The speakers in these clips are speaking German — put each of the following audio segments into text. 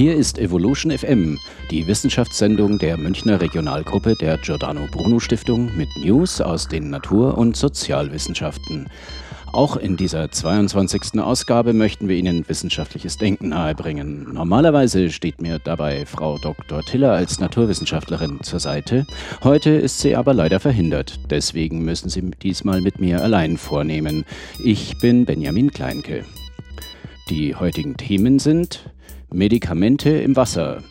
Hier ist Evolution FM, die Wissenschaftssendung der Münchner Regionalgruppe der Giordano Bruno Stiftung mit News aus den Natur- und Sozialwissenschaften. Auch in dieser 22. Ausgabe möchten wir Ihnen wissenschaftliches Denken nahebringen. Normalerweise steht mir dabei Frau Dr. Tiller als Naturwissenschaftlerin zur Seite. Heute ist sie aber leider verhindert. Deswegen müssen Sie diesmal mit mir allein vornehmen. Ich bin Benjamin Kleinke. Die heutigen Themen sind Medikamente im Wasser,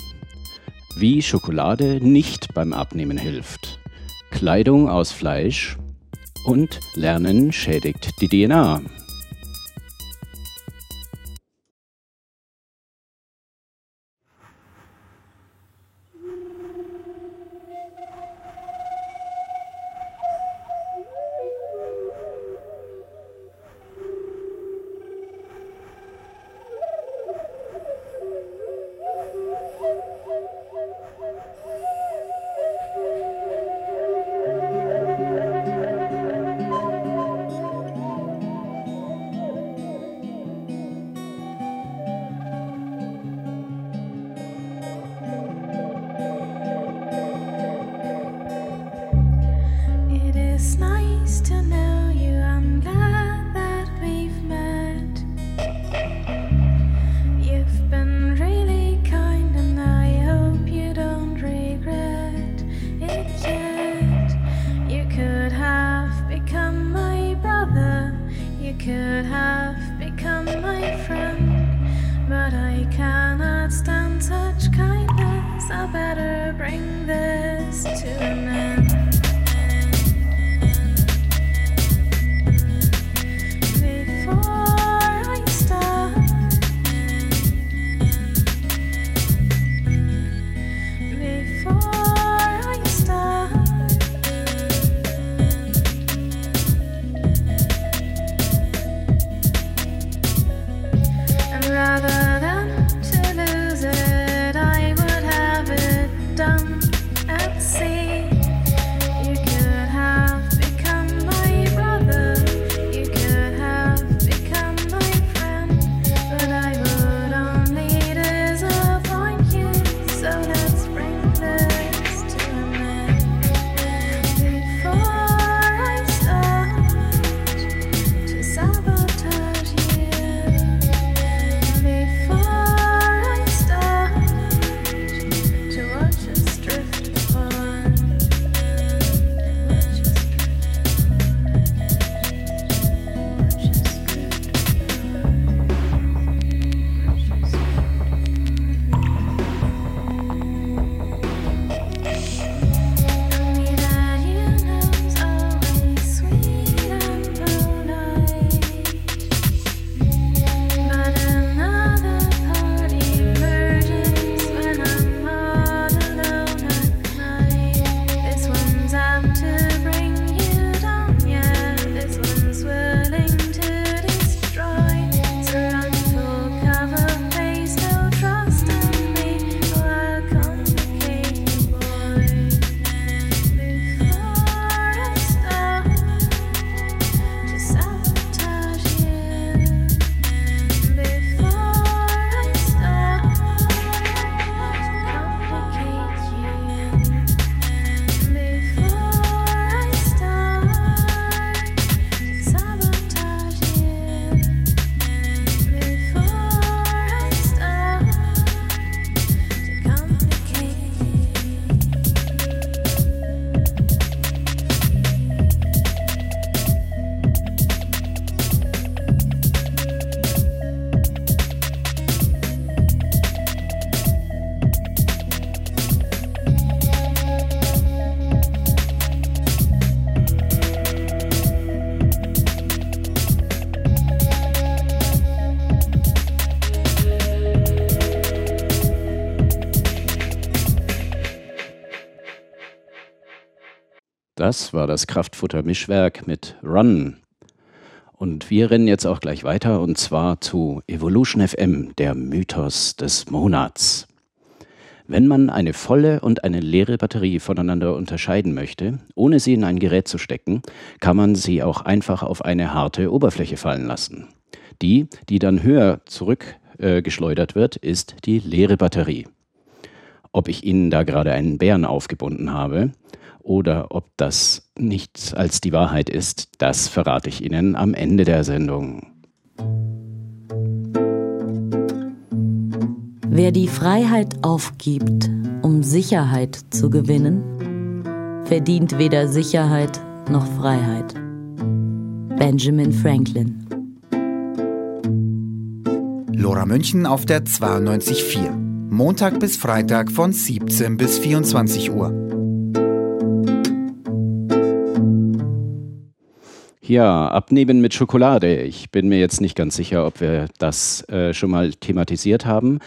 wie Schokolade nicht beim Abnehmen hilft, Kleidung aus Fleisch, und Lernen schädigt die DNA. could have become my friend, but I cannot stand such kindness. I better bring this to an end. Das war das Kraftfutter-Mischwerk mit Run. Und wir rennen jetzt auch gleich weiter und zwar zu Evolution FM, der Mythos des Monats. Wenn man eine volle und eine leere Batterie voneinander unterscheiden möchte, ohne sie in ein Gerät zu stecken, kann man sie auch einfach auf eine harte Oberfläche fallen lassen. Die, die dann höher zurück äh, wird, ist die leere Batterie. Ob ich Ihnen da gerade einen Bären aufgebunden habe oder ob das nichts als die Wahrheit ist, das verrate ich Ihnen am Ende der Sendung. Wer die Freiheit aufgibt, um Sicherheit zu gewinnen, verdient weder Sicherheit noch Freiheit. Benjamin Franklin Lora München auf der 92.4. Montag bis Freitag von 17 bis 24 Uhr. Ja, abnehmen mit Schokolade. Ich bin mir jetzt nicht ganz sicher, ob wir das äh, schon mal thematisiert haben.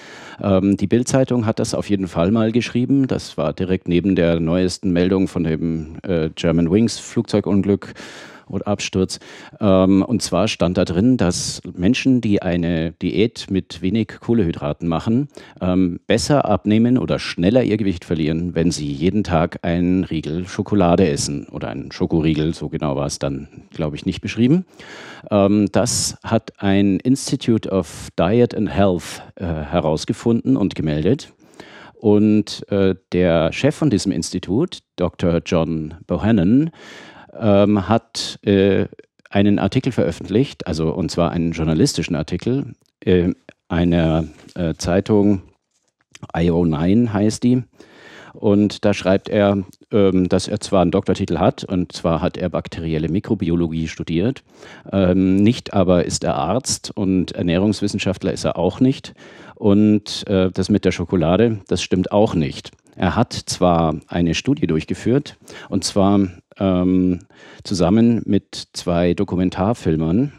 Ähm, die Bild-Zeitung hat das auf jeden Fall mal geschrieben. Das war direkt neben der neuesten Meldung von dem äh, German Wings Flugzeugunglück oder Absturz. Ähm, und zwar stand da drin, dass Menschen, die eine Diät mit wenig Kohlehydraten machen, ähm, besser abnehmen oder schneller ihr Gewicht verlieren, wenn sie jeden Tag einen Riegel Schokolade essen oder einen Schokoriegel, so genau war es dann, glaube ich, nicht beschrieben. Ähm, das hat ein Institute of Diet and Health äh, herausgefunden und gemeldet. Und äh, der Chef von diesem Institut, Dr. John Bohannon, ähm, hat äh, einen Artikel veröffentlicht, also und zwar einen journalistischen Artikel äh, einer äh, Zeitung, IO9 heißt die. Und da schreibt er, ähm, dass er zwar einen Doktortitel hat, und zwar hat er bakterielle Mikrobiologie studiert, ähm, nicht aber ist er Arzt und Ernährungswissenschaftler ist er auch nicht. Und äh, das mit der Schokolade, das stimmt auch nicht. Er hat zwar eine Studie durchgeführt, und zwar ähm, zusammen mit zwei Dokumentarfilmern,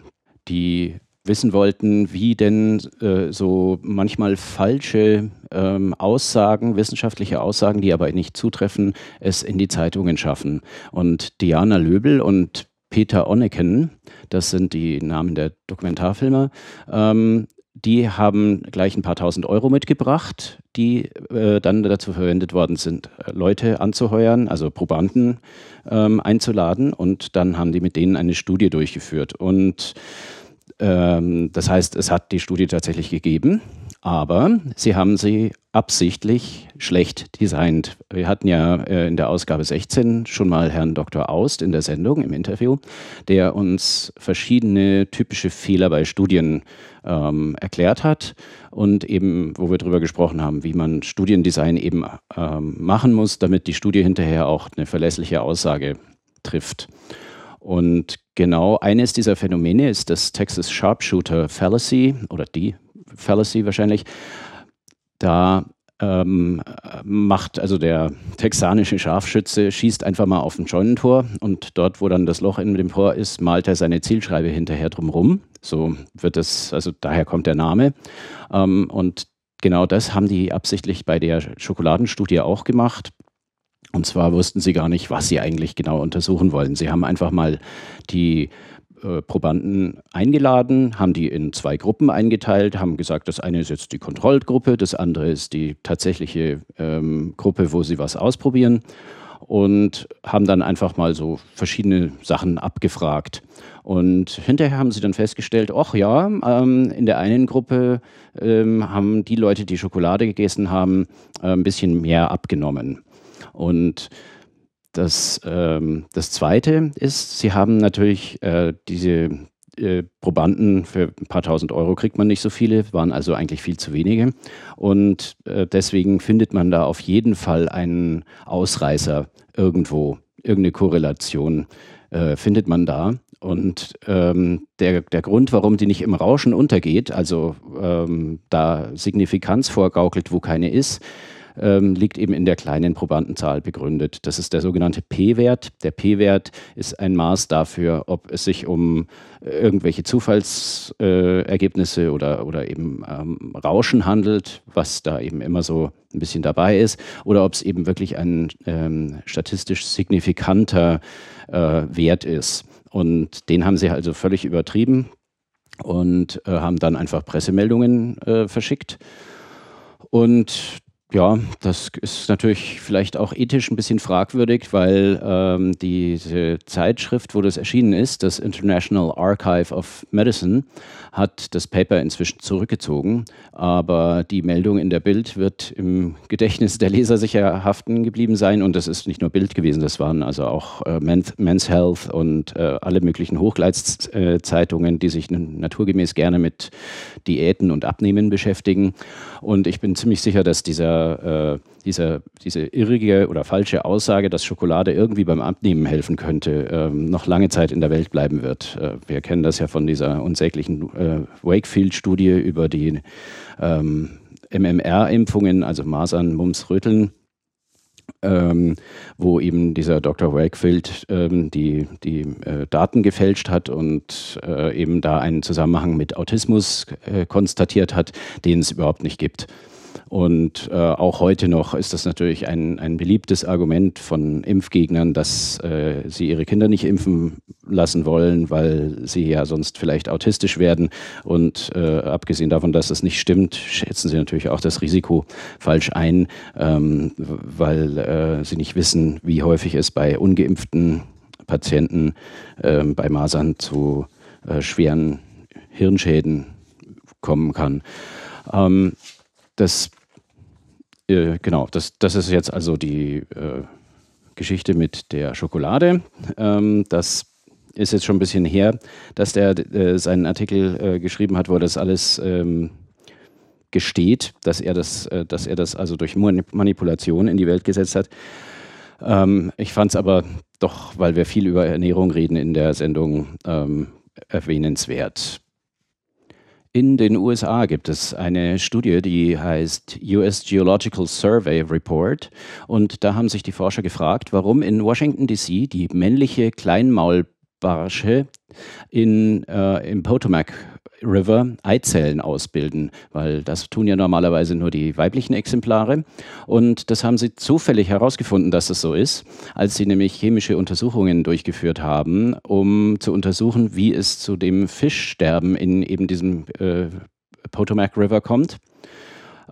die wissen wollten, wie denn äh, so manchmal falsche ähm, Aussagen, wissenschaftliche Aussagen, die aber nicht zutreffen, es in die Zeitungen schaffen. Und Diana Löbel und Peter Onneken, das sind die Namen der Dokumentarfilmer, ähm, die haben gleich ein paar tausend Euro mitgebracht, die äh, dann dazu verwendet worden sind, äh, Leute anzuheuern, also Probanden ähm, einzuladen. Und dann haben die mit denen eine Studie durchgeführt. Und ähm, das heißt, es hat die Studie tatsächlich gegeben, aber sie haben sie absichtlich schlecht designt. Wir hatten ja äh, in der Ausgabe 16 schon mal Herrn Dr. Aust in der Sendung, im Interview, der uns verschiedene typische Fehler bei Studien ähm, erklärt hat und eben, wo wir darüber gesprochen haben, wie man Studiendesign eben ähm, machen muss, damit die Studie hinterher auch eine verlässliche Aussage trifft. Und genau eines dieser Phänomene ist das Texas Sharpshooter Fallacy oder die Fallacy wahrscheinlich. Da ähm, macht also der texanische Scharfschütze, schießt einfach mal auf ein Scheunentor und dort, wo dann das Loch in dem Tor ist, malt er seine Zielschreibe hinterher drumherum. So wird es, also daher kommt der Name. Ähm, und genau das haben die absichtlich bei der Schokoladenstudie auch gemacht. Und zwar wussten sie gar nicht, was sie eigentlich genau untersuchen wollen. Sie haben einfach mal die äh, Probanden eingeladen, haben die in zwei Gruppen eingeteilt, haben gesagt, das eine ist jetzt die Kontrollgruppe, das andere ist die tatsächliche ähm, Gruppe, wo sie was ausprobieren und haben dann einfach mal so verschiedene Sachen abgefragt. Und hinterher haben sie dann festgestellt, ach ja, ähm, in der einen Gruppe ähm, haben die Leute, die Schokolade gegessen haben, äh, ein bisschen mehr abgenommen. Und das, ähm, das Zweite ist, sie haben natürlich äh, diese äh, Probanden für ein paar tausend Euro kriegt man nicht so viele, waren also eigentlich viel zu wenige. Und äh, deswegen findet man da auf jeden Fall einen Ausreißer irgendwo, irgendeine Korrelation äh, findet man da. Und ähm, der, der Grund, warum die nicht im Rauschen untergeht, also ähm, da Signifikanz vorgaukelt, wo keine ist, ähm, liegt eben in der kleinen Probandenzahl begründet. Das ist der sogenannte P-Wert. Der P-Wert ist ein Maß dafür, ob es sich um äh, irgendwelche Zufallsergebnisse äh, oder, oder eben ähm, Rauschen handelt, was da eben immer so ein bisschen dabei ist, oder ob es eben wirklich ein ähm, statistisch signifikanter äh, Wert ist. Und den haben sie also völlig übertrieben und äh, haben dann einfach Pressemeldungen äh, verschickt. Und Ja, das ist natürlich vielleicht auch ethisch ein bisschen fragwürdig, weil ähm, diese Zeitschrift, wo das erschienen ist, das International Archive of Medicine, hat das Paper inzwischen zurückgezogen. Aber die Meldung in der Bild wird im Gedächtnis der Leser sicher haften geblieben sein. Und das ist nicht nur Bild gewesen, das waren also auch äh, Men's Health und äh, alle möglichen Hochgleitszeitungen, die sich naturgemäß gerne mit Diäten und Abnehmen beschäftigen. Und ich bin ziemlich sicher, dass dieser, äh, dieser, diese irrige oder falsche Aussage, dass Schokolade irgendwie beim Abnehmen helfen könnte, ähm, noch lange Zeit in der Welt bleiben wird. Äh, wir kennen das ja von dieser unsäglichen äh, Wakefield-Studie über die ähm, MMR-Impfungen, also Masern, Mumps, Röteln. Ähm, wo eben dieser Dr. Wakefield ähm, die, die äh, Daten gefälscht hat und äh, eben da einen Zusammenhang mit Autismus äh, konstatiert hat, den es überhaupt nicht gibt. Und äh, auch heute noch ist das natürlich ein, ein beliebtes Argument von Impfgegnern, dass äh, sie ihre Kinder nicht impfen lassen wollen, weil sie ja sonst vielleicht autistisch werden. Und äh, abgesehen davon, dass das nicht stimmt, schätzen sie natürlich auch das Risiko falsch ein, ähm, weil äh, sie nicht wissen, wie häufig es bei ungeimpften Patienten ähm, bei Masern zu äh, schweren Hirnschäden kommen kann. Ähm, das äh, genau, das, das ist jetzt also die äh, Geschichte mit der Schokolade. Ähm, das ist jetzt schon ein bisschen her, dass der äh, seinen Artikel äh, geschrieben hat, wo er das alles ähm, gesteht, dass er das, äh, dass er das also durch Manipulation in die Welt gesetzt hat. Ähm, ich fand es aber doch, weil wir viel über Ernährung reden in der Sendung, ähm, erwähnenswert. In den USA gibt es eine Studie, die heißt US Geological Survey Report. Und da haben sich die Forscher gefragt, warum in Washington, DC die männliche Kleinmaulbarsche in, äh, im Potomac River Eizellen ausbilden, weil das tun ja normalerweise nur die weiblichen Exemplare. Und das haben sie zufällig herausgefunden, dass das so ist, als sie nämlich chemische Untersuchungen durchgeführt haben, um zu untersuchen, wie es zu dem Fischsterben in eben diesem äh, Potomac River kommt.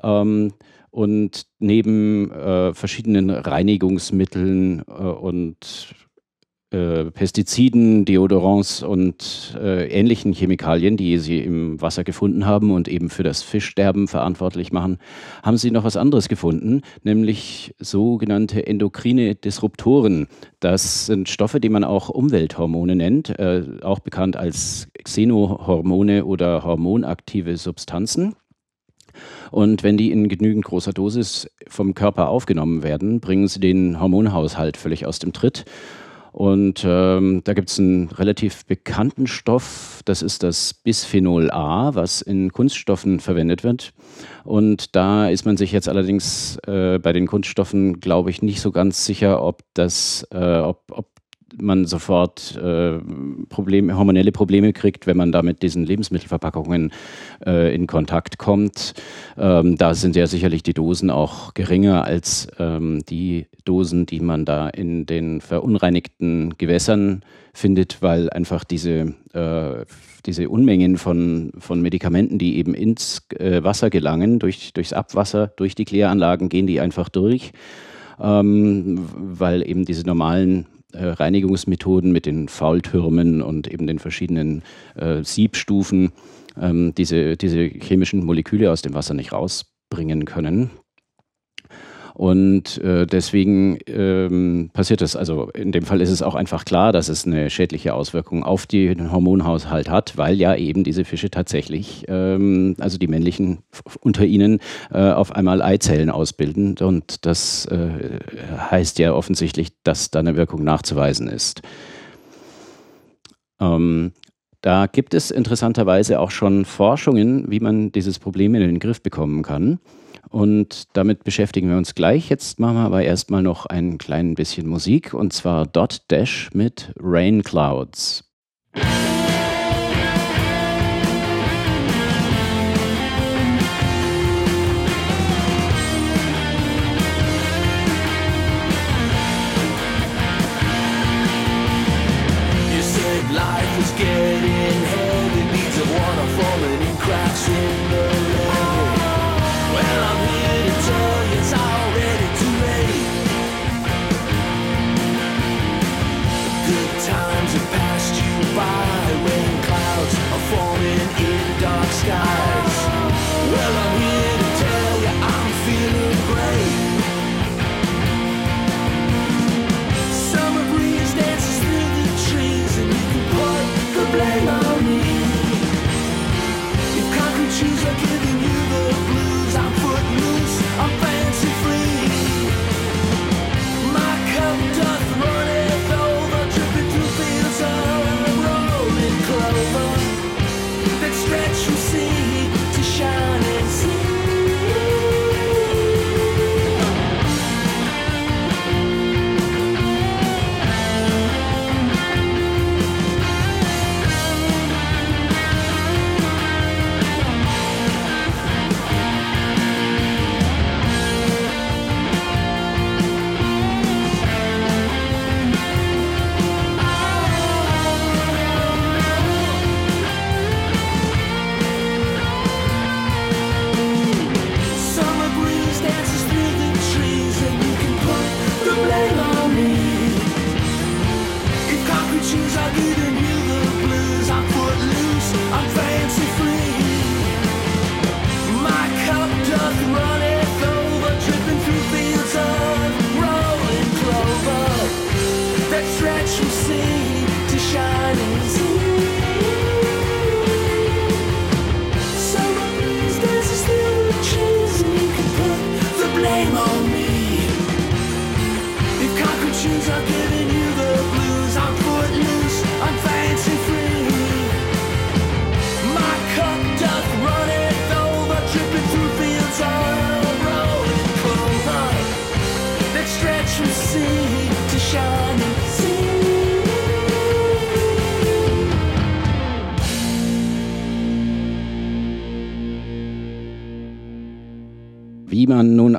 Ähm, und neben äh, verschiedenen Reinigungsmitteln äh, und äh, Pestiziden, Deodorants und äh, ähnlichen Chemikalien, die sie im Wasser gefunden haben und eben für das Fischsterben verantwortlich machen, haben sie noch was anderes gefunden, nämlich sogenannte endokrine Disruptoren. Das sind Stoffe, die man auch Umwelthormone nennt, äh, auch bekannt als Xenohormone oder hormonaktive Substanzen. Und wenn die in genügend großer Dosis vom Körper aufgenommen werden, bringen sie den Hormonhaushalt völlig aus dem Tritt und ähm, da gibt es einen relativ bekannten Stoff, das ist das Bisphenol A, was in Kunststoffen verwendet wird. Und da ist man sich jetzt allerdings äh, bei den Kunststoffen, glaube ich, nicht so ganz sicher, ob das, äh, ob, ob man sofort äh, Probleme, hormonelle Probleme kriegt, wenn man da mit diesen Lebensmittelverpackungen äh, in Kontakt kommt. Ähm, da sind ja sicherlich die Dosen auch geringer als ähm, die Dosen, die man da in den verunreinigten Gewässern findet, weil einfach diese, äh, diese Unmengen von, von Medikamenten, die eben ins äh, Wasser gelangen, durch, durchs Abwasser, durch die Kläranlagen gehen die einfach durch. Ähm, weil eben diese normalen Reinigungsmethoden mit den Faultürmen und eben den verschiedenen äh, Siebstufen ähm, diese, diese chemischen Moleküle aus dem Wasser nicht rausbringen können. Und äh, deswegen ähm, passiert das. Also in dem Fall ist es auch einfach klar, dass es eine schädliche Auswirkung auf den Hormonhaushalt hat, weil ja eben diese Fische tatsächlich, ähm, also die männlichen unter ihnen, äh, auf einmal Eizellen ausbilden. Und das äh, heißt ja offensichtlich, dass da eine Wirkung nachzuweisen ist. Ähm, da gibt es interessanterweise auch schon Forschungen, wie man dieses Problem in den Griff bekommen kann. Und damit beschäftigen wir uns gleich. Jetzt machen wir aber erstmal noch ein klein bisschen Musik und zwar Dot Dash mit Rain Clouds. cracks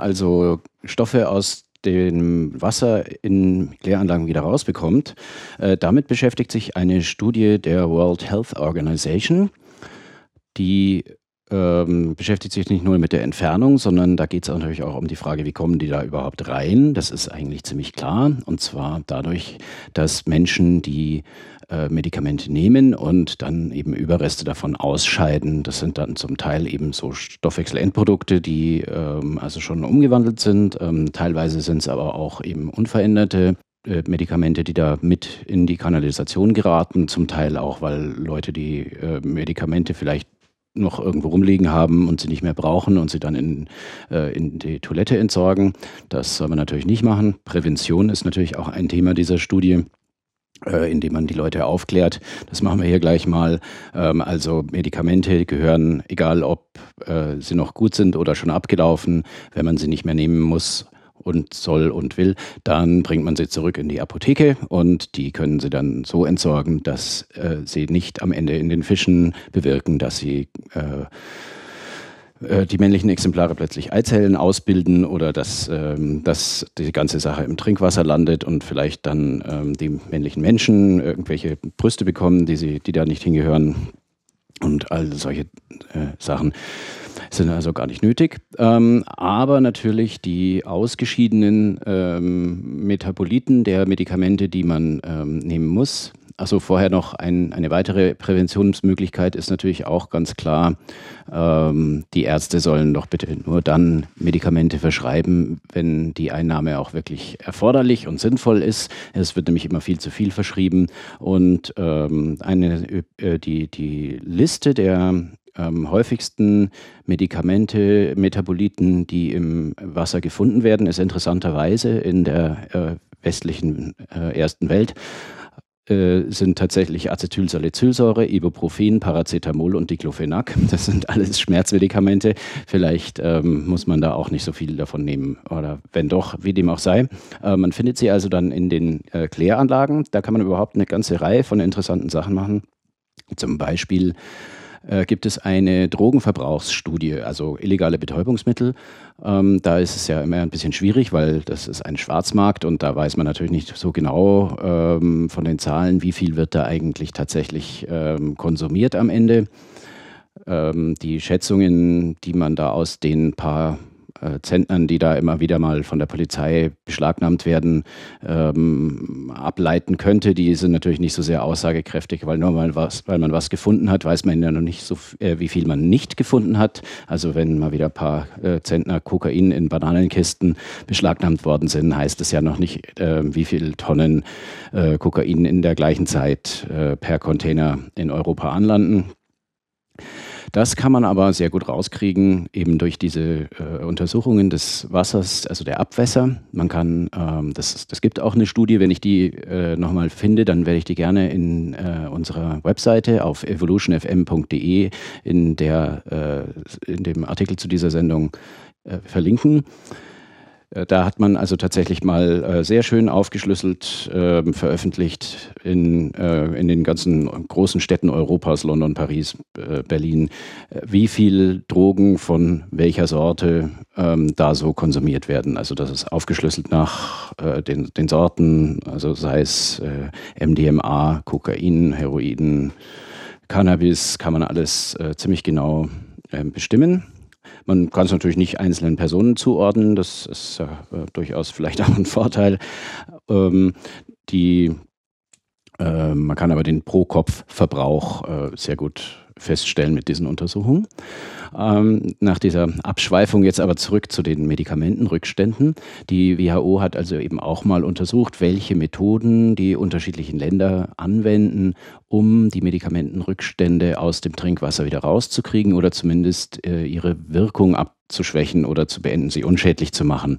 also Stoffe aus dem Wasser in Kläranlagen wieder rausbekommt, äh, damit beschäftigt sich eine Studie der World Health Organization, die ähm, beschäftigt sich nicht nur mit der Entfernung, sondern da geht es natürlich auch um die Frage, wie kommen die da überhaupt rein. Das ist eigentlich ziemlich klar. Und zwar dadurch, dass Menschen, die äh, Medikamente nehmen und dann eben Überreste davon ausscheiden. Das sind dann zum Teil eben so Stoffwechselendprodukte, die ähm, also schon umgewandelt sind. Ähm, teilweise sind es aber auch eben unveränderte äh, Medikamente, die da mit in die Kanalisation geraten, zum Teil auch, weil Leute die äh, Medikamente vielleicht noch irgendwo rumliegen haben und sie nicht mehr brauchen und sie dann in, äh, in die Toilette entsorgen. Das soll man natürlich nicht machen. Prävention ist natürlich auch ein Thema dieser Studie äh, indem man die Leute aufklärt. Das machen wir hier gleich mal. Ähm, also Medikamente gehören, egal ob äh, sie noch gut sind oder schon abgelaufen, wenn man sie nicht mehr nehmen muss, und soll und will, dann bringt man sie zurück in die Apotheke und die können sie dann so entsorgen, dass äh, sie nicht am Ende in den Fischen bewirken, dass sie äh, äh, die männlichen Exemplare plötzlich Eizellen ausbilden oder dass, ähm, dass die ganze Sache im Trinkwasser landet und vielleicht dann ähm, die männlichen Menschen irgendwelche Brüste bekommen, die, sie, die da nicht hingehören und all solche äh, Sachen sind also gar nicht nötig. Ähm, aber natürlich die ausgeschiedenen ähm, Metaboliten der Medikamente, die man ähm, nehmen muss. Also vorher noch ein, eine weitere Präventionsmöglichkeit ist natürlich auch ganz klar, ähm, die Ärzte sollen doch bitte nur dann Medikamente verschreiben, wenn die Einnahme auch wirklich erforderlich und sinnvoll ist. Es wird nämlich immer viel zu viel verschrieben und ähm, eine, äh, die, die Liste der ähm, häufigsten Medikamente, Metaboliten, die im Wasser gefunden werden, ist interessanterweise in der äh, westlichen äh, ersten Welt äh, sind tatsächlich Acetylsalicylsäure, Ibuprofen, Paracetamol und Diclofenac. Das sind alles Schmerzmedikamente. Vielleicht ähm, muss man da auch nicht so viel davon nehmen. Oder wenn doch, wie dem auch sei. Äh, man findet sie also dann in den äh, Kläranlagen. Da kann man überhaupt eine ganze Reihe von interessanten Sachen machen. Zum Beispiel äh, gibt es eine Drogenverbrauchsstudie, also illegale Betäubungsmittel. Ähm, da ist es ja immer ein bisschen schwierig, weil das ist ein Schwarzmarkt und da weiß man natürlich nicht so genau ähm, von den Zahlen, wie viel wird da eigentlich tatsächlich ähm, konsumiert am Ende. Ähm, die Schätzungen, die man da aus den paar Zentnern, die da immer wieder mal von der Polizei beschlagnahmt werden, ähm, ableiten könnte, die sind natürlich nicht so sehr aussagekräftig, weil nur mal was, weil man was gefunden hat, weiß man ja noch nicht so, äh, wie viel man nicht gefunden hat. Also wenn mal wieder ein paar äh, Zentner Kokain in Bananenkisten beschlagnahmt worden sind, heißt es ja noch nicht, äh, wie viele Tonnen äh, Kokain in der gleichen Zeit äh, per Container in Europa anlanden. Das kann man aber sehr gut rauskriegen, eben durch diese äh, Untersuchungen des Wassers, also der Abwässer. Man kann, ähm, das, das gibt auch eine Studie, wenn ich die äh, nochmal finde, dann werde ich die gerne in äh, unserer Webseite auf evolutionfm.de in, äh, in dem Artikel zu dieser Sendung äh, verlinken. Äh, da hat man also tatsächlich mal äh, sehr schön aufgeschlüsselt äh, veröffentlicht in, äh, in den ganzen großen Städten Europas, London, Paris, Berlin, wie viel Drogen von welcher Sorte ähm, da so konsumiert werden. Also das ist aufgeschlüsselt nach den, den Sorten, also sei es MDMA, Kokain, Heroin, Cannabis, kann man alles ziemlich genau bestimmen. Man kann es natürlich nicht einzelnen Personen zuordnen, das ist äh, durchaus vielleicht auch ein Vorteil. Ähm, die Äh, man kann aber den Pro-Kopf-Verbrauch äh, sehr gut feststellen mit diesen Untersuchungen. Ähm, nach dieser Abschweifung jetzt aber zurück zu den Medikamentenrückständen. Die WHO hat also eben auch mal untersucht, welche Methoden die unterschiedlichen Länder anwenden, um die Medikamentenrückstände aus dem Trinkwasser wieder rauszukriegen oder zumindest äh, ihre Wirkung abzuschwächen oder zu beenden, sie unschädlich zu machen.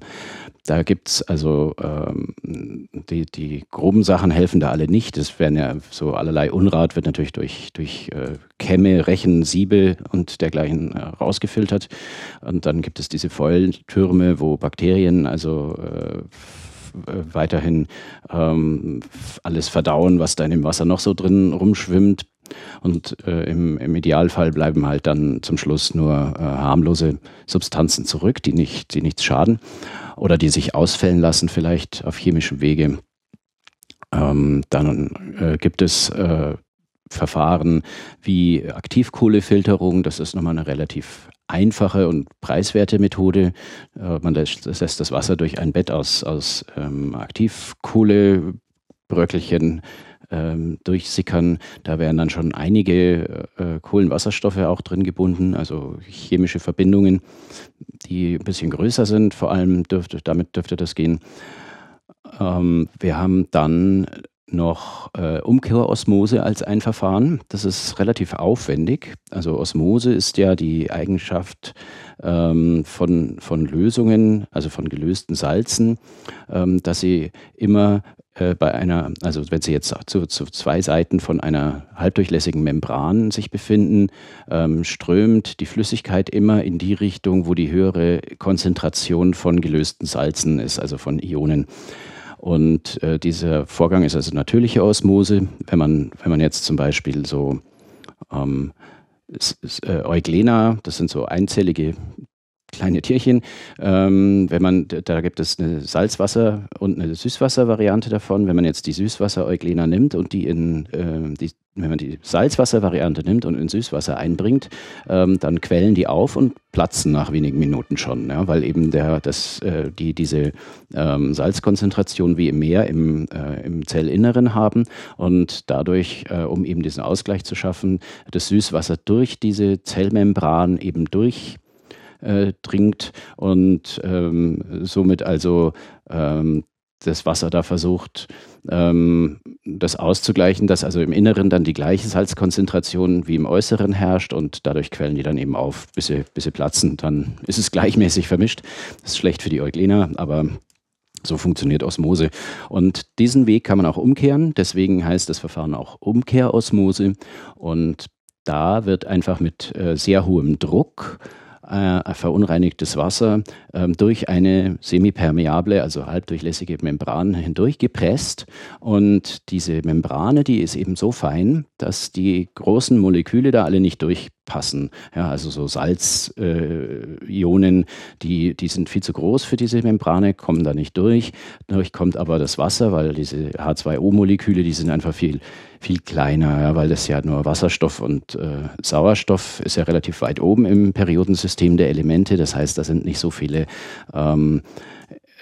Da gibt es also ähm, die, die groben Sachen helfen da alle nicht. Es werden ja so allerlei Unrat wird natürlich durch, durch äh, Kämme, Rechen, Siebe und dergleichen äh, rausgefiltert. Und dann gibt es diese Fäultürme, wo Bakterien also äh, weiterhin ähm, alles verdauen, was da in dem Wasser noch so drin rumschwimmt. Und äh, im, im, Idealfall bleiben halt dann zum Schluss nur äh, harmlose Substanzen zurück, die, nicht, die nichts schaden oder die sich ausfällen lassen, vielleicht auf chemischem Wege. Ähm, dann äh, gibt es äh, Verfahren wie Aktivkohlefilterung. Das ist nochmal eine relativ einfache und preiswerte Methode. Äh, man lässt, lässt, das Wasser durch ein Bett aus, aus ähm, Aktivkohlebröckelchen ähm, durchsickern. Da werden dann schon einige äh, Kohlenwasserstoffe auch drin gebunden, also chemische Verbindungen, die ein bisschen größer sind. Vor allem dürfte, damit dürfte das gehen. Ähm, wir haben dann noch äh, Umkehrosmose als ein Verfahren. Das ist relativ aufwendig. Also Osmose ist ja die Eigenschaft ähm, von, von Lösungen, also von gelösten Salzen, ähm, dass sie immer äh, bei einer, also wenn Sie jetzt zu, zu, zwei Seiten von einer halbdurchlässigen Membran sich befinden, ähm, strömt die Flüssigkeit immer in die Richtung, wo die höhere Konzentration von gelösten Salzen ist, also von Ionen. Und äh, dieser Vorgang ist also natürliche Osmose. Wenn man, wenn man jetzt zum Beispiel so ähm, äh, Euglena, das sind so einzellige kleine Tierchen. Ähm, wenn man, da gibt es eine Salzwasser- und eine Süßwasser-Variante davon. Wenn man jetzt die Süßwasser-Euglena nimmt und die in äh, die wenn man die Salzwasser-Variante nimmt und in Süßwasser einbringt, ähm, dann quellen die auf und platzen nach wenigen Minuten schon, ja, weil eben der, das, äh, die, diese ähm, Salzkonzentration wie im Meer im, äh, im Zellinneren haben und dadurch, äh, um eben diesen Ausgleich zu schaffen, das Süßwasser durch diese Zellmembran eben durch äh, und ähm, somit also ähm, das Wasser da versucht, ähm, das auszugleichen, dass also im Inneren dann die gleiche Salzkonzentration wie im Äußeren herrscht und dadurch quellen die dann eben auf, bis sie, bis sie platzen. Dann ist es gleichmäßig vermischt. Das ist schlecht für die Euglena, aber so funktioniert Osmose. Und diesen Weg kann man auch umkehren. Deswegen heißt das Verfahren auch Umkehrosmose. Und da wird einfach mit äh, sehr hohem Druck äh, verunreinigtes Wasser äh, durch eine semipermeable, also halbdurchlässige Membran hindurchgepresst. Und diese Membrane, die ist eben so fein, dass die großen Moleküle da alle nicht durchpassen. Ja, also so Salzionen, äh, die, die sind viel zu groß für diese Membrane, kommen da nicht durch. Dadurch kommt aber das Wasser, weil diese H2O-Moleküle, die sind einfach viel viel kleiner, ja, weil das ja nur Wasserstoff und äh, Sauerstoff ist ja relativ weit oben im Periodensystem der Elemente. Das heißt, da sind nicht so viele ähm,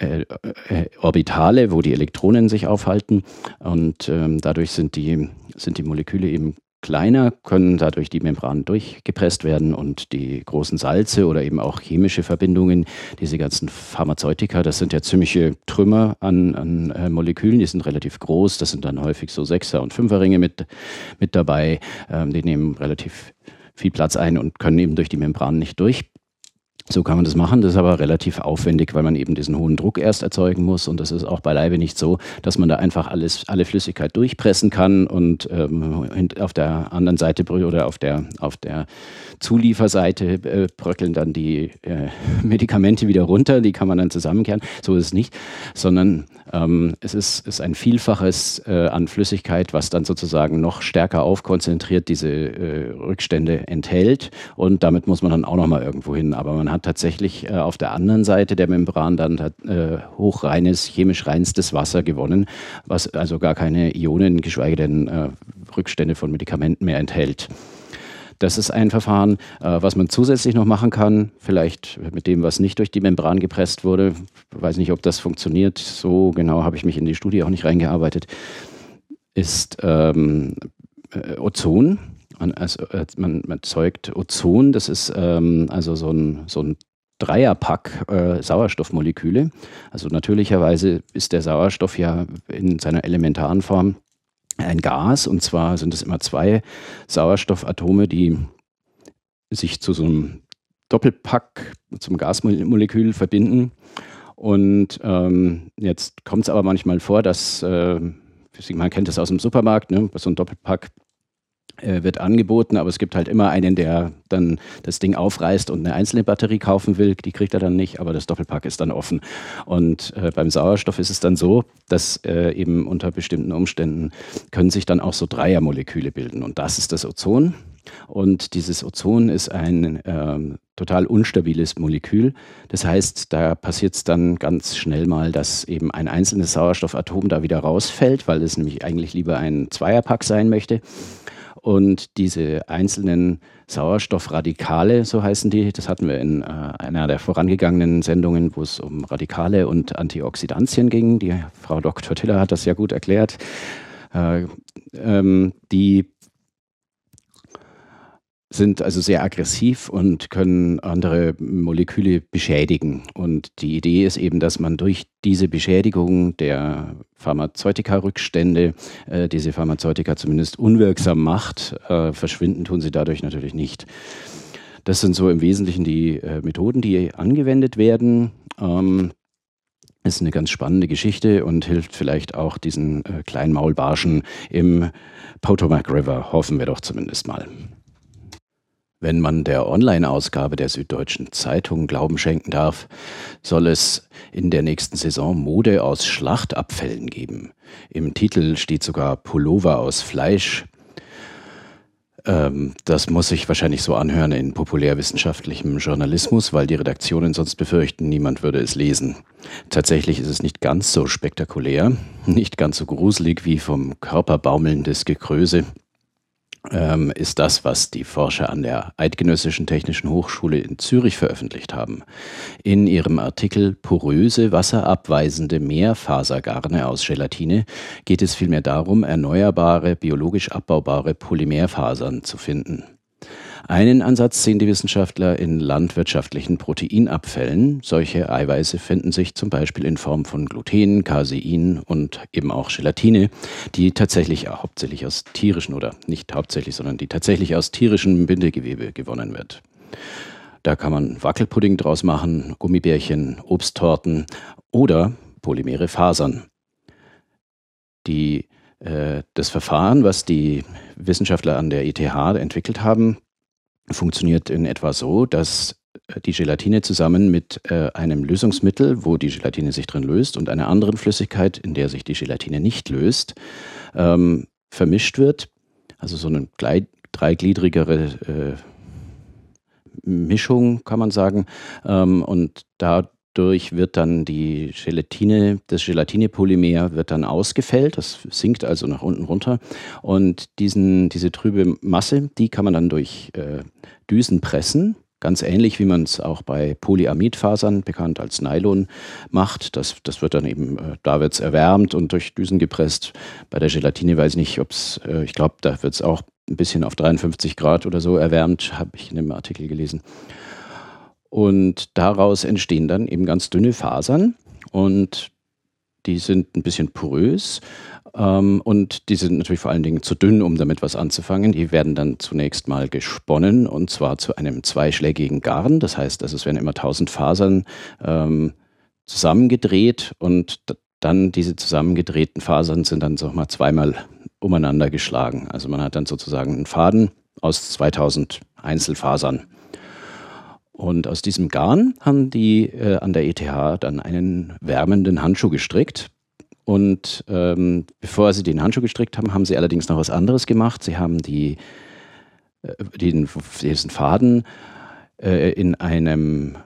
äh, äh, Orbitale, wo die Elektronen sich aufhalten. Und ähm, dadurch sind die, sind die Moleküle eben kleiner, können dadurch die Membran durchgepresst werden und die großen Salze oder eben auch chemische Verbindungen, diese ganzen Pharmazeutika, das sind ja ziemliche Trümmer an, an äh, Molekülen, die sind relativ groß, das sind dann häufig so Sechser- und Fünferringe mit, mit dabei, ähm, die nehmen relativ viel Platz ein und können eben durch die Membran nicht durch. So kann man das machen. Das ist aber relativ aufwendig, weil man eben diesen hohen Druck erst erzeugen muss. Und das ist auch beileibe nicht so, dass man da einfach alles, alle Flüssigkeit durchpressen kann und ähm, auf der anderen Seite oder auf der, auf der Zulieferseite äh, bröckeln dann die äh, Medikamente wieder runter. Die kann man dann zusammenkehren. So ist es nicht, sondern ähm, es ist, ist, ein Vielfaches äh, an Flüssigkeit, was dann sozusagen noch stärker aufkonzentriert diese äh, Rückstände enthält. Und damit muss man dann auch nochmal irgendwo hin. Aber man hat tatsächlich äh, auf der anderen Seite der Membran dann äh, hochreines, chemisch reinstes Wasser gewonnen, was also gar keine Ionen, geschweige denn äh, Rückstände von Medikamenten mehr enthält. Das ist ein Verfahren, äh, was man zusätzlich noch machen kann, vielleicht mit dem, was nicht durch die Membran gepresst wurde. Ich weiß nicht, ob das funktioniert. So genau habe ich mich in die Studie auch nicht reingearbeitet. ist ähm, äh, Ozon. Man, also, äh, man, man erzeugt Ozon, das ist ähm, also so ein, so ein Dreierpack äh, Sauerstoffmoleküle. Also natürlicherweise ist der Sauerstoff ja in seiner elementaren Form ein Gas und zwar sind es immer zwei Sauerstoffatome, die sich zu so einem Doppelpack, zum Gasmolekül verbinden. Und ähm, jetzt kommt es aber manchmal vor, dass, äh, man kennt das aus dem Supermarkt, ne, so ein Doppelpack wird angeboten, aber es gibt halt immer einen, der dann das Ding aufreißt und eine einzelne Batterie kaufen will. Die kriegt er dann nicht, aber das Doppelpack ist dann offen. Und äh, beim Sauerstoff ist es dann so, dass äh, eben unter bestimmten Umständen können sich dann auch so Dreiermoleküle bilden. Und das ist das Ozon. Und dieses Ozon ist ein ähm, total unstabiles Molekül. Das heißt, da passiert es dann ganz schnell mal, dass eben ein einzelnes Sauerstoffatom da wieder rausfällt, weil es nämlich eigentlich lieber ein Zweierpack sein möchte. Und diese einzelnen Sauerstoffradikale, so heißen die, das hatten wir in äh, einer der vorangegangenen Sendungen, wo es um Radikale und Antioxidantien ging. Die Frau Dr. Tiller hat das ja gut erklärt. Äh, ähm, die sind also sehr aggressiv und können andere Moleküle beschädigen. Und die Idee ist eben, dass man durch diese Beschädigung der Pharmazeutika-Rückstände äh, diese Pharmazeutika zumindest unwirksam macht. Äh, verschwinden tun sie dadurch natürlich nicht. Das sind so im Wesentlichen die äh, Methoden, die angewendet werden. Ähm, ist eine ganz spannende Geschichte und hilft vielleicht auch diesen äh, kleinen Maulbarschen im Potomac River, hoffen wir doch zumindest mal. Wenn man der Online-Ausgabe der Süddeutschen Zeitung Glauben schenken darf, soll es in der nächsten Saison Mode aus Schlachtabfällen geben. Im Titel steht sogar Pullover aus Fleisch. Ähm, das muss sich wahrscheinlich so anhören in populärwissenschaftlichem Journalismus, weil die Redaktionen sonst befürchten, niemand würde es lesen. Tatsächlich ist es nicht ganz so spektakulär, nicht ganz so gruselig wie vom Körper baumelndes Gekröse ähm, ist das, was die Forscher an der Eidgenössischen Technischen Hochschule in Zürich veröffentlicht haben. In ihrem Artikel Poröse, wasserabweisende Mehrfasergarne aus Gelatine geht es vielmehr darum, erneuerbare, biologisch abbaubare Polymerfasern zu finden. Einen Ansatz sehen die Wissenschaftler in landwirtschaftlichen Proteinabfällen. Solche Eiweiße finden sich zum Beispiel in Form von Gluten, Casein und eben auch Gelatine, die tatsächlich hauptsächlich aus tierischen oder nicht hauptsächlich, sondern die tatsächlich aus tierischem Bindegewebe gewonnen wird. Da kann man Wackelpudding draus machen, Gummibärchen, Obsttorten oder polymere Fasern. Die, das Verfahren, was die Wissenschaftler an der ETH entwickelt haben, funktioniert in etwa so, dass äh, die Gelatine zusammen mit äh, einem Lösungsmittel, wo die Gelatine sich drin löst, und einer anderen Flüssigkeit, in der sich die Gelatine nicht löst, ähm, vermischt wird. Also so eine dreigliedrigere äh, Mischung, kann man sagen. Ähm, und da Dadurch wird dann die Gelatine, das Gelatinepolymer wird dann ausgefällt, das sinkt also nach unten runter. Und diesen, diese trübe Masse, die kann man dann durch äh, Düsen pressen, ganz ähnlich wie man es auch bei Polyamidfasern, bekannt als Nylon, macht. Das, das wird dann eben, äh, da wird es erwärmt und durch Düsen gepresst. Bei der Gelatine weiß ich nicht, ob es, äh, ich glaube, da wird es auch ein bisschen auf 53 Grad oder so erwärmt, habe ich in einem Artikel gelesen. Und daraus entstehen dann eben ganz dünne Fasern und die sind ein bisschen porös ähm, und die sind natürlich vor allen Dingen zu dünn, um damit was anzufangen. Die werden dann zunächst mal gesponnen und zwar zu einem zweischlägigen Garn. Das heißt, also es werden immer tausend Fasern ähm, zusammengedreht und dann diese zusammengedrehten Fasern sind dann so mal zweimal umeinander geschlagen. Also man hat dann sozusagen einen Faden aus 2000 Einzelfasern. Und aus diesem Garn haben die äh, an der ETH dann einen wärmenden Handschuh gestrickt. Und ähm, bevor sie den Handschuh gestrickt haben, haben sie allerdings noch was anderes gemacht. Sie haben die, äh, den, diesen Faden äh, in einem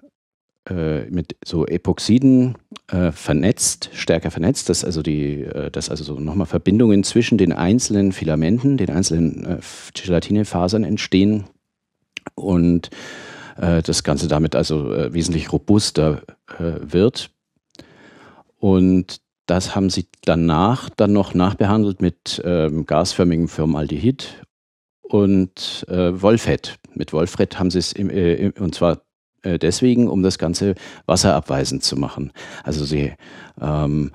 äh, mit so Epoxiden äh, vernetzt, stärker vernetzt, dass also die, äh, dass also so nochmal Verbindungen zwischen den einzelnen Filamenten, den einzelnen Gelatinefasern entstehen. Und äh, das Ganze damit also äh, wesentlich robuster äh, wird. Und das haben sie danach dann noch nachbehandelt mit ähm, gasförmigem Formaldehyd und äh, Wolfett. Mit Wolfret haben sie es, im, äh, und zwar deswegen, um das Ganze wasserabweisend zu machen. Also sie ähm,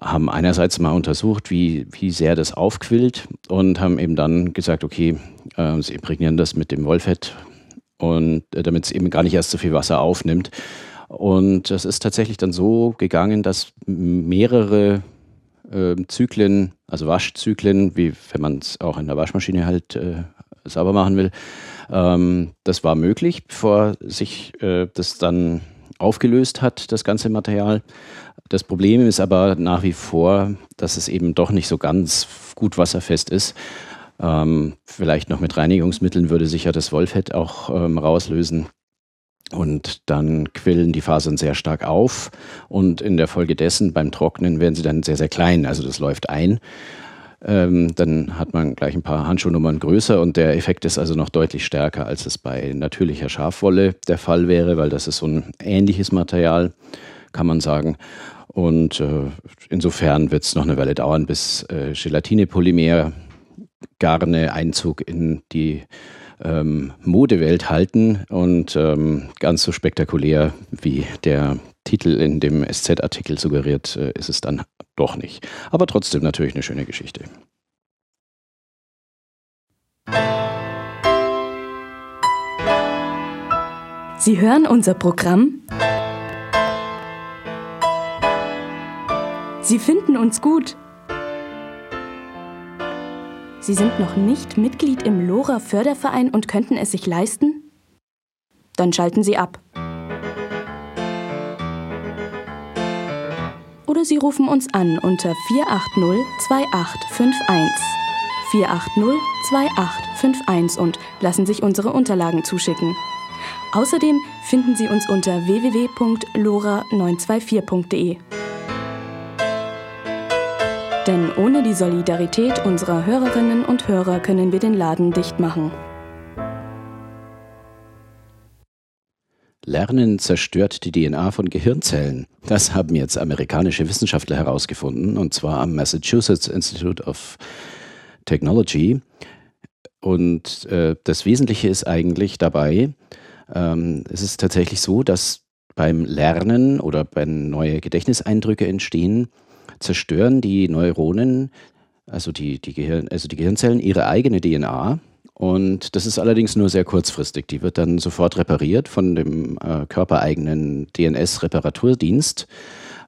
haben einerseits mal untersucht, wie, wie sehr das aufquillt und haben eben dann gesagt, okay, äh, sie imprägnieren das mit dem Wollfett und äh, damit es eben gar nicht erst so viel Wasser aufnimmt. Und es ist tatsächlich dann so gegangen, dass mehrere äh, Zyklen, also Waschzyklen, wie wenn man es auch in der Waschmaschine halt äh, sauber machen will, ähm, das war möglich, bevor sich äh, das dann aufgelöst hat, das ganze Material. Das Problem ist aber nach wie vor, dass es eben doch nicht so ganz gut wasserfest ist. Ähm, vielleicht noch mit Reinigungsmitteln würde sich ja das Wollfett auch ähm, rauslösen. Und dann quillen die Fasern sehr stark auf und in der Folge dessen beim Trocknen werden sie dann sehr, sehr klein. Also das läuft ein. Ähm, dann hat man gleich ein paar Handschuhnummern größer und der Effekt ist also noch deutlich stärker, als es bei natürlicher Schafwolle der Fall wäre, weil das ist so ein ähnliches Material, kann man sagen. Und äh, insofern wird es noch eine Weile dauern, bis äh, Gelatinepolymer Garne Einzug in die ähm, Modewelt halten. Und ähm, ganz so spektakulär wie der Titel in dem SZ-Artikel suggeriert, äh, ist es dann doch nicht. Aber trotzdem natürlich eine schöne Geschichte. Sie hören unser Programm Sie finden uns gut. Sie sind noch nicht Mitglied im Lora Förderverein und könnten es sich leisten? Dann schalten Sie ab. Oder Sie rufen uns an unter 480 2851. 480 2851 und lassen sich unsere Unterlagen zuschicken. Außerdem finden Sie uns unter www.lora924.de. Denn ohne die Solidarität unserer Hörerinnen und Hörer können wir den Laden dicht machen. Lernen zerstört die DNA von Gehirnzellen. Das haben jetzt amerikanische Wissenschaftler herausgefunden, und zwar am Massachusetts Institute of Technology. Und äh, das Wesentliche ist eigentlich dabei, ähm, es ist tatsächlich so, dass beim Lernen oder wenn neue Gedächtniseindrücke entstehen, zerstören die Neuronen, also die, die, Gehirn, also die Gehirnzellen, ihre eigene DNA. Und das ist allerdings nur sehr kurzfristig. Die wird dann sofort repariert von dem äh, körpereigenen DNS-Reparaturdienst.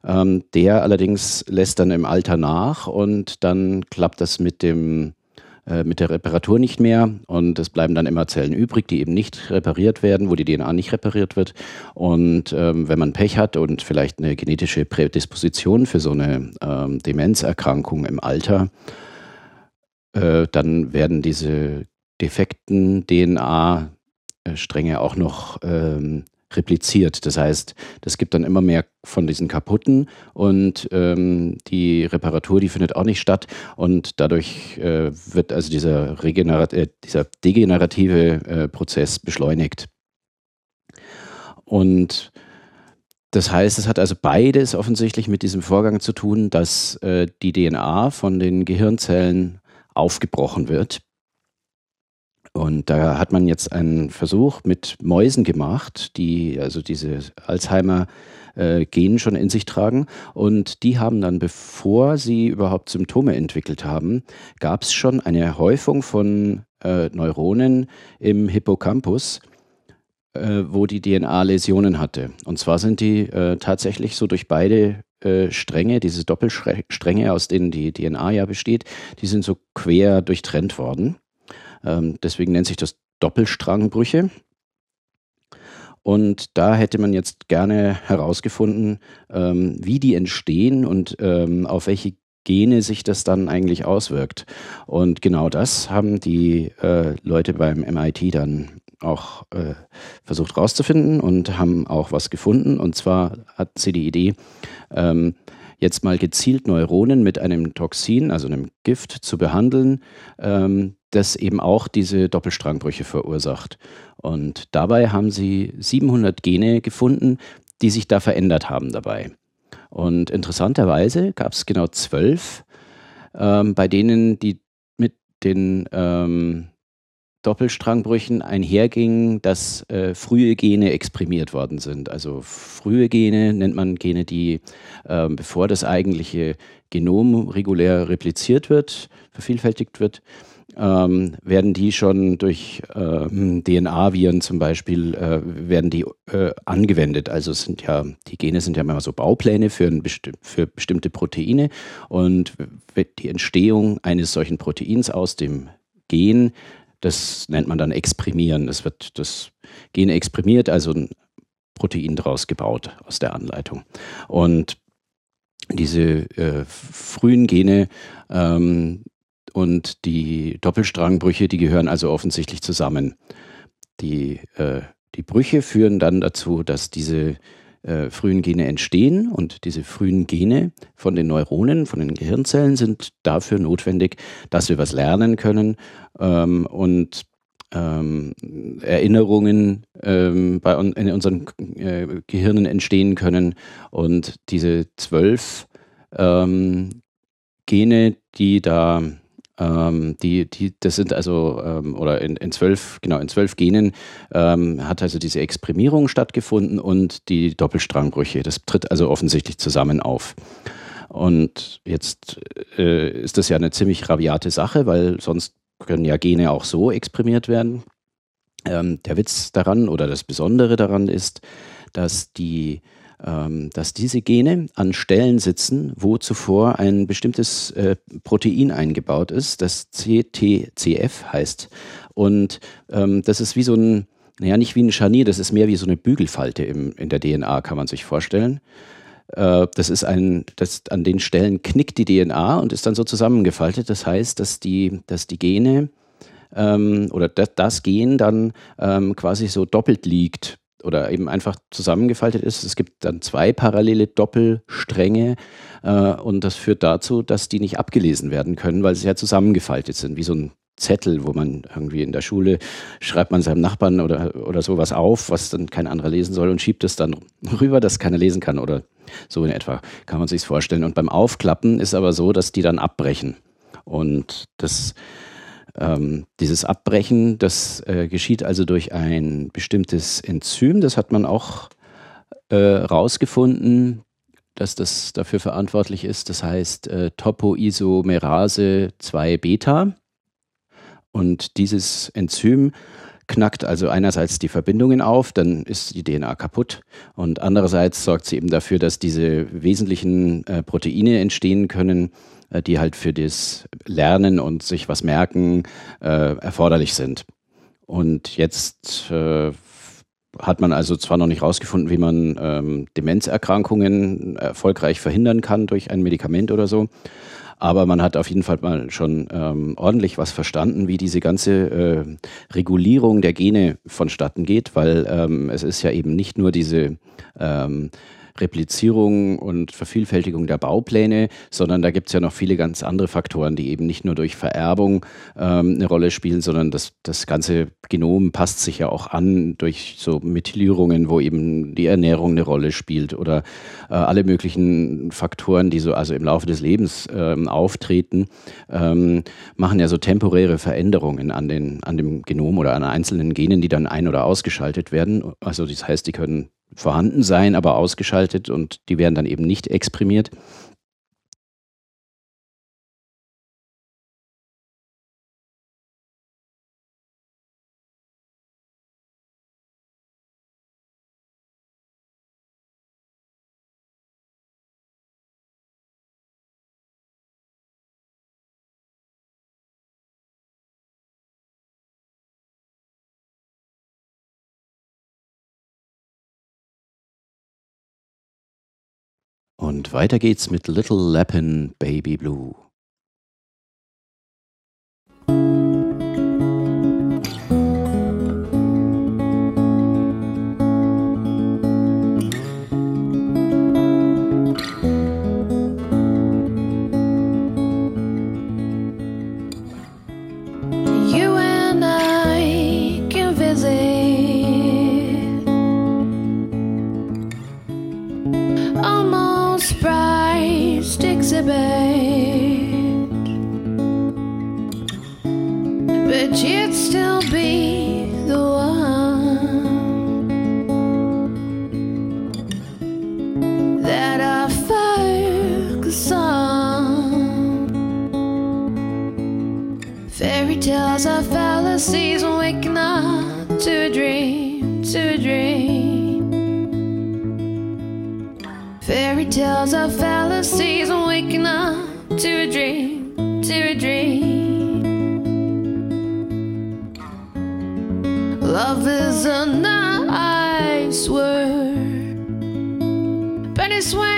Ähm, der allerdings lässt dann im Alter nach und dann klappt das mit dem mit der Reparatur nicht mehr und es bleiben dann immer Zellen übrig, die eben nicht repariert werden, wo die DNA nicht repariert wird. Und ähm, wenn man Pech hat und vielleicht eine genetische Prädisposition für so eine ähm, Demenzerkrankung im Alter, äh, dann werden diese defekten DNA-Stränge auch noch ähm, repliziert. Das heißt, das gibt dann immer mehr von diesen kaputten und ähm, die Reparatur, die findet auch nicht statt und dadurch äh, wird also dieser, Regenerat äh, dieser degenerative äh, Prozess beschleunigt. Und das heißt, es hat also beides offensichtlich mit diesem Vorgang zu tun, dass äh, die DNA von den Gehirnzellen aufgebrochen wird und da hat man jetzt einen Versuch mit Mäusen gemacht, die also diese Alzheimer äh, Gen schon in sich tragen. Und die haben dann, bevor sie überhaupt Symptome entwickelt haben, gab es schon eine Häufung von äh, Neuronen im Hippocampus, äh, wo die DNA Läsionen hatte. Und zwar sind die äh, tatsächlich so durch beide äh, Stränge, diese Doppelstränge, aus denen die DNA ja besteht, die sind so quer durchtrennt worden. Ähm, deswegen nennt sich das Doppelstrangbrüche. Und da hätte man jetzt gerne herausgefunden, ähm, wie die entstehen und ähm, auf welche Gene sich das dann eigentlich auswirkt. Und genau das haben die äh, Leute beim MIT dann auch äh, versucht herauszufinden und haben auch was gefunden. Und zwar hatten sie die Idee, ähm, jetzt mal gezielt Neuronen mit einem Toxin, also einem Gift, zu behandeln, ähm, das eben auch diese Doppelstrangbrüche verursacht. Und dabei haben sie 700 Gene gefunden, die sich da verändert haben dabei. Und interessanterweise gab es genau zwölf, ähm, bei denen die mit den ähm, Doppelstrangbrüchen einherging, dass äh, frühe Gene exprimiert worden sind. Also frühe Gene nennt man Gene, die, äh, bevor das eigentliche Genom regulär repliziert wird, vervielfältigt wird, ähm, werden die schon durch äh, DNA-Viren zum Beispiel, äh, werden die äh, angewendet. Also sind ja, die Gene sind ja immer so Baupläne für, besti für bestimmte Proteine und die Entstehung eines solchen Proteins aus dem Gen das nennt man dann Exprimieren. Es wird das Gen exprimiert, also ein Protein daraus gebaut aus der Anleitung. Und diese äh, frühen Gene ähm, und die Doppelstrangbrüche, die gehören also offensichtlich zusammen. Die, äh, die Brüche führen dann dazu, dass diese äh, frühen Gene entstehen. Und diese frühen Gene von den Neuronen, von den Gehirnzellen sind dafür notwendig, dass wir was lernen können ähm, und ähm, Erinnerungen ähm, bei un in unseren äh, Gehirnen entstehen können. Und diese zwölf ähm, Gene, die da ähm, die, die, das sind also, ähm, oder in, in zwölf, genau, in zwölf Genen ähm, hat also diese Exprimierung stattgefunden und die Doppelstrangbrüche. Das tritt also offensichtlich zusammen auf. Und jetzt äh, ist das ja eine ziemlich rabiate Sache, weil sonst können ja Gene auch so exprimiert werden. Ähm, der Witz daran oder das Besondere daran ist, dass die dass diese Gene an Stellen sitzen, wo zuvor ein bestimmtes äh, Protein eingebaut ist, das CTCF heißt. Und ähm, das ist wie so ein, naja, nicht wie ein Scharnier, das ist mehr wie so eine Bügelfalte im, in der DNA, kann man sich vorstellen. Äh, das ist ein, das, an den Stellen knickt die DNA und ist dann so zusammengefaltet. Das heißt, dass die, dass die Gene ähm, oder das, das Gen dann ähm, quasi so doppelt liegt oder eben einfach zusammengefaltet ist. Es gibt dann zwei parallele Doppelstränge äh, und das führt dazu, dass die nicht abgelesen werden können, weil sie ja zusammengefaltet sind, wie so ein Zettel, wo man irgendwie in der Schule schreibt man seinem Nachbarn oder, oder sowas auf, was dann kein anderer lesen soll und schiebt es dann rüber, dass keiner lesen kann oder so in etwa, kann man sich vorstellen. Und beim Aufklappen ist aber so, dass die dann abbrechen. Und das ähm, dieses Abbrechen, das äh, geschieht also durch ein bestimmtes Enzym. Das hat man auch äh, rausgefunden, dass das dafür verantwortlich ist. Das heißt äh, Topoisomerase 2 Beta. Und dieses Enzym knackt also einerseits die Verbindungen auf, dann ist die DNA kaputt und andererseits sorgt sie eben dafür, dass diese wesentlichen äh, Proteine entstehen können, äh, die halt für das Lernen und sich was merken äh, erforderlich sind. Und jetzt äh, hat man also zwar noch nicht herausgefunden, wie man ähm, Demenzerkrankungen erfolgreich verhindern kann durch ein Medikament oder so, aber man hat auf jeden Fall mal schon ähm, ordentlich was verstanden, wie diese ganze äh, Regulierung der Gene vonstatten geht, weil ähm, es ist ja eben nicht nur diese ähm, Replizierung und Vervielfältigung der Baupläne, sondern da gibt es ja noch viele ganz andere Faktoren, die eben nicht nur durch Vererbung ähm, eine Rolle spielen, sondern das, das ganze Genom passt sich ja auch an durch so Methylierungen, wo eben die Ernährung eine Rolle spielt oder äh, alle möglichen Faktoren, die so also im Laufe des Lebens ähm, auftreten, ähm, machen ja so temporäre Veränderungen an, den, an dem Genom oder an einzelnen Genen, die dann ein- oder ausgeschaltet werden. Also das heißt, die können vorhanden sein, aber ausgeschaltet und die werden dann eben nicht exprimiert. Weiter geht's mit Little Lappin Baby Blue. That you'd still be the one that I focus on. Fairy tales are fallacies, waking up to a dream, to a dream. Fairy tales are fallacies, waking up to a dream, to a dream. furnace when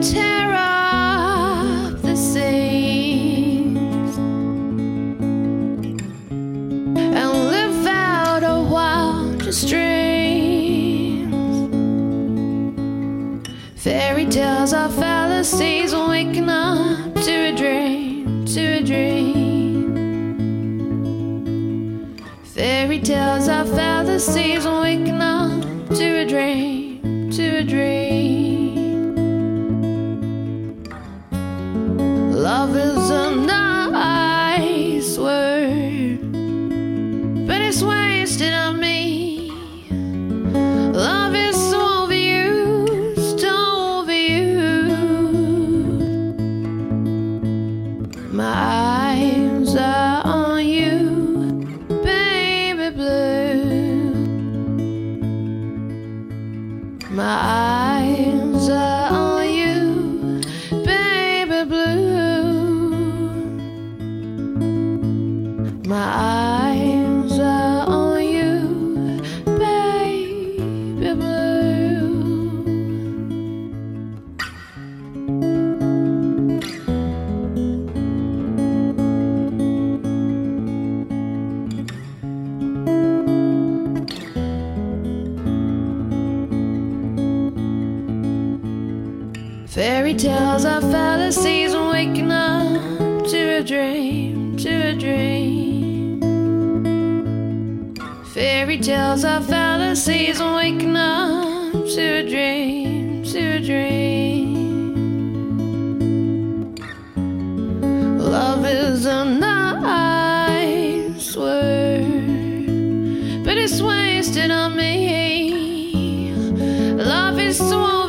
tell season waking up to a dream, to a dream. Love is a nice word, but it's wasted on me. Love is so.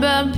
remember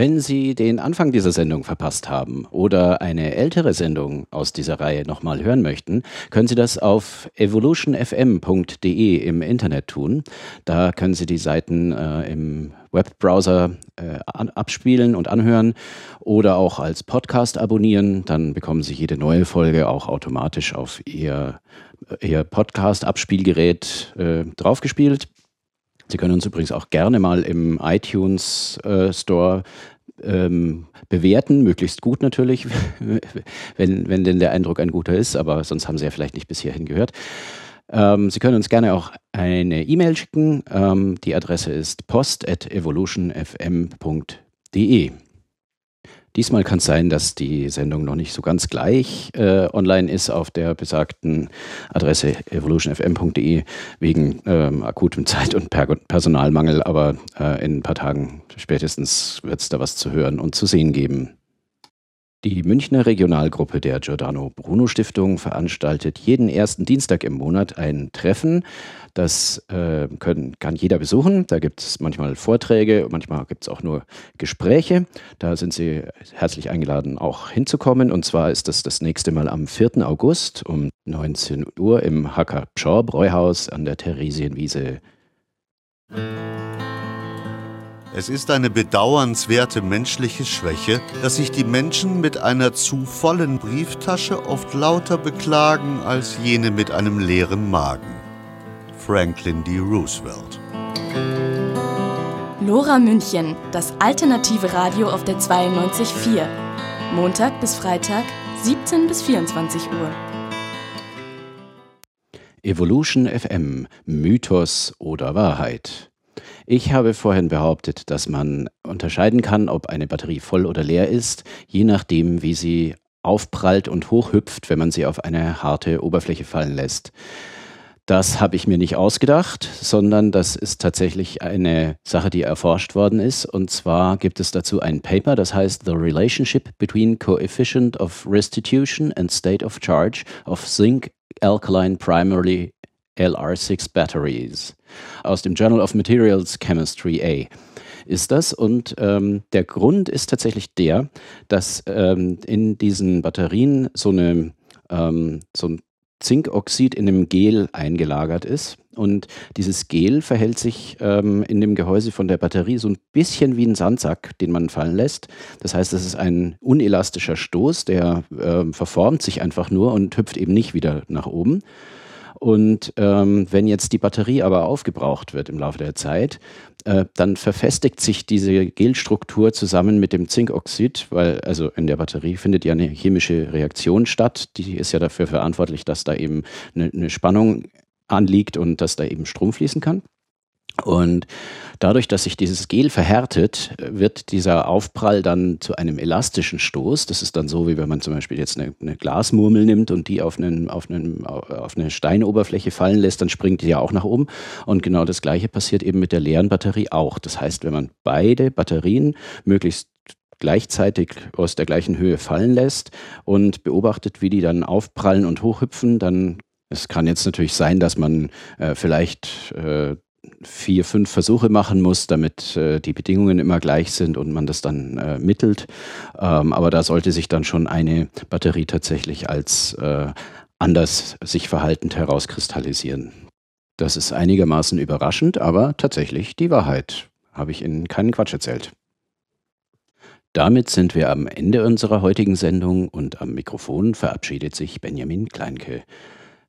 Wenn Sie den Anfang dieser Sendung verpasst haben oder eine ältere Sendung aus dieser Reihe nochmal hören möchten, können Sie das auf evolutionfm.de im Internet tun. Da können Sie die Seiten äh, im Webbrowser äh, abspielen und anhören oder auch als Podcast abonnieren. Dann bekommen Sie jede neue Folge auch automatisch auf Ihr, Ihr Podcast-Abspielgerät äh, draufgespielt. Sie können uns übrigens auch gerne mal im iTunes äh, Store ähm, bewerten, möglichst gut natürlich, wenn, wenn denn der Eindruck ein guter ist, aber sonst haben Sie ja vielleicht nicht bis hierhin gehört. Ähm, Sie können uns gerne auch eine E-Mail schicken. Ähm, die Adresse ist post.evolutionfm.de. Diesmal kann es sein, dass die Sendung noch nicht so ganz gleich äh, online ist auf der besagten Adresse evolutionfm.de wegen ähm, akutem Zeit- und per Personalmangel, aber äh, in ein paar Tagen spätestens wird es da was zu hören und zu sehen geben. Die Münchner Regionalgruppe der Giordano Bruno Stiftung veranstaltet jeden ersten Dienstag im Monat ein Treffen das äh, können, kann jeder besuchen. Da gibt es manchmal Vorträge, manchmal gibt es auch nur Gespräche. Da sind Sie herzlich eingeladen, auch hinzukommen. Und zwar ist das das nächste Mal am 4. August um 19 Uhr im Hacker Pschor Bräuhaus an der Theresienwiese. Es ist eine bedauernswerte menschliche Schwäche, dass sich die Menschen mit einer zu vollen Brieftasche oft lauter beklagen als jene mit einem leeren Magen. Franklin D. Roosevelt. Lora München, das alternative Radio auf der 92.4. Montag bis Freitag, 17 bis 24 Uhr. Evolution FM, Mythos oder Wahrheit. Ich habe vorhin behauptet, dass man unterscheiden kann, ob eine Batterie voll oder leer ist, je nachdem, wie sie aufprallt und hochhüpft, wenn man sie auf eine harte Oberfläche fallen lässt. Das habe ich mir nicht ausgedacht, sondern das ist tatsächlich eine Sache, die erforscht worden ist. Und zwar gibt es dazu ein Paper, das heißt The Relationship Between Coefficient of Restitution and State of Charge of Zinc Alkaline Primarily LR6 Batteries aus dem Journal of Materials Chemistry A ist das. Und ähm, der Grund ist tatsächlich der, dass ähm, in diesen Batterien so, eine, ähm, so ein Zinkoxid in einem Gel eingelagert ist. Und dieses Gel verhält sich ähm, in dem Gehäuse von der Batterie so ein bisschen wie ein Sandsack, den man fallen lässt. Das heißt, es ist ein unelastischer Stoß, der äh, verformt sich einfach nur und hüpft eben nicht wieder nach oben. Und ähm, wenn jetzt die Batterie aber aufgebraucht wird im Laufe der Zeit, äh, dann verfestigt sich diese Gelstruktur zusammen mit dem Zinkoxid, weil also in der Batterie findet ja eine chemische Reaktion statt. Die ist ja dafür verantwortlich, dass da eben eine, eine Spannung anliegt und dass da eben Strom fließen kann. Und dadurch, dass sich dieses Gel verhärtet, wird dieser Aufprall dann zu einem elastischen Stoß. Das ist dann so, wie wenn man zum Beispiel jetzt eine, eine Glasmurmel nimmt und die auf, einen, auf, einen, auf eine Steinoberfläche fallen lässt, dann springt die ja auch nach oben. Und genau das Gleiche passiert eben mit der leeren Batterie auch. Das heißt, wenn man beide Batterien möglichst gleichzeitig aus der gleichen Höhe fallen lässt und beobachtet, wie die dann aufprallen und hochhüpfen, dann es kann jetzt natürlich sein, dass man äh, vielleicht äh, vier, fünf Versuche machen muss, damit äh, die Bedingungen immer gleich sind und man das dann äh, mittelt. Ähm, aber da sollte sich dann schon eine Batterie tatsächlich als äh, anders sich verhaltend herauskristallisieren. Das ist einigermaßen überraschend, aber tatsächlich die Wahrheit. Habe ich Ihnen keinen Quatsch erzählt. Damit sind wir am Ende unserer heutigen Sendung und am Mikrofon verabschiedet sich Benjamin Kleinke.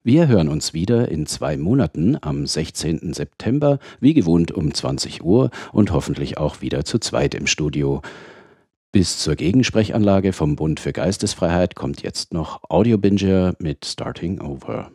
Wir hören uns wieder in zwei Monaten am 16. September, wie gewohnt um 20 Uhr und hoffentlich auch wieder zu zweit im Studio. Bis zur Gegensprechanlage vom Bund für Geistesfreiheit kommt jetzt noch Audio Binger mit Starting Over.